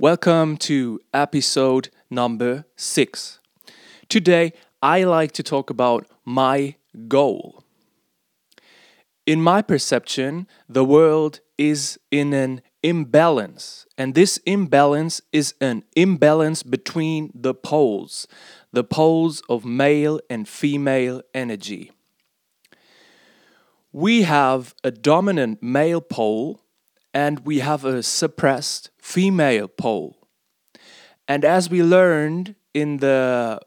Welcome to episode number six. Today, I like to talk about my goal. In my perception, the world is in an imbalance, and this imbalance is an imbalance between the poles, the poles of male and female energy. We have a dominant male pole and we have a suppressed female pole. And as we learned in the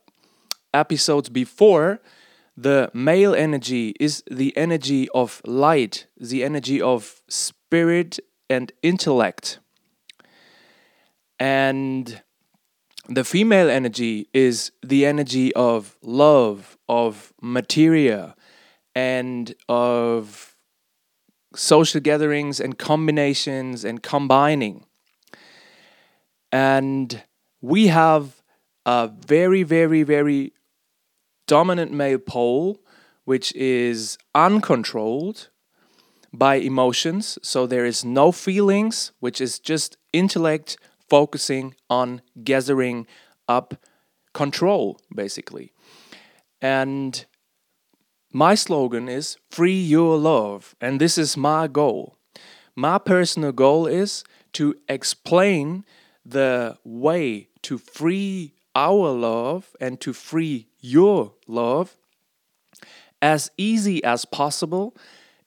episodes before, the male energy is the energy of light, the energy of spirit and intellect. And the female energy is the energy of love, of materia, and of social gatherings and combinations and combining. And we have a very, very, very dominant male pole, which is uncontrolled by emotions. So there is no feelings, which is just intellect focusing on gathering up control, basically. And my slogan is free your love, and this is my goal. My personal goal is to explain the way to free our love and to free your love as easy as possible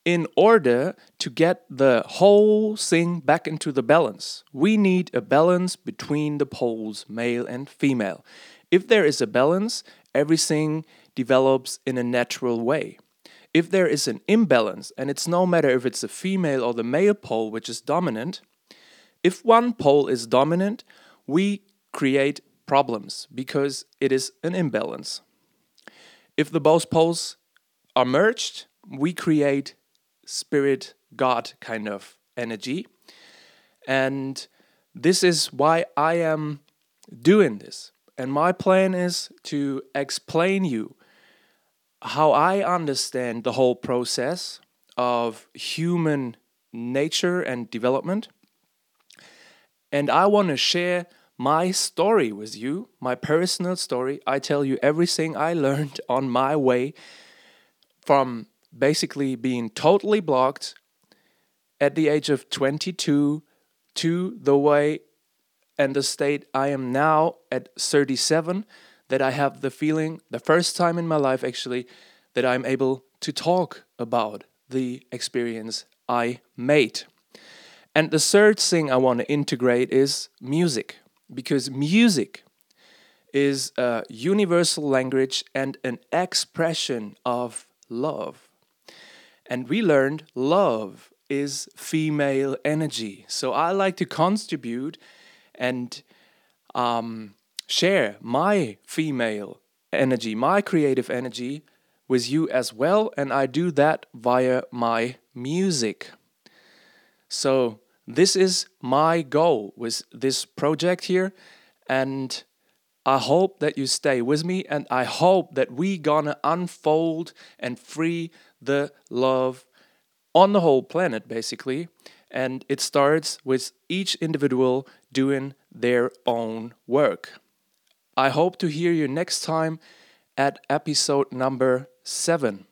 in order to get the whole thing back into the balance. We need a balance between the poles, male and female. If there is a balance, everything develops in a natural way. If there is an imbalance, and it's no matter if it's the female or the male pole which is dominant, if one pole is dominant, we create problems because it is an imbalance. If the both poles are merged, we create spirit God kind of energy. And this is why I am doing this. And my plan is to explain you how I understand the whole process of human nature and development. And I want to share my story with you, my personal story. I tell you everything I learned on my way from basically being totally blocked at the age of 22 to the way and the state I am now at 37 that I have the feeling, the first time in my life actually, that I'm able to talk about the experience I made. And the third thing I want to integrate is music, because music is a universal language and an expression of love. And we learned love is female energy. So I like to contribute and um, share my female energy, my creative energy with you as well. And I do that via my music. So, this is my goal with this project here. And I hope that you stay with me and I hope that we gonna unfold and free the love on the whole planet basically and it starts with each individual doing their own work. I hope to hear you next time at episode number seven.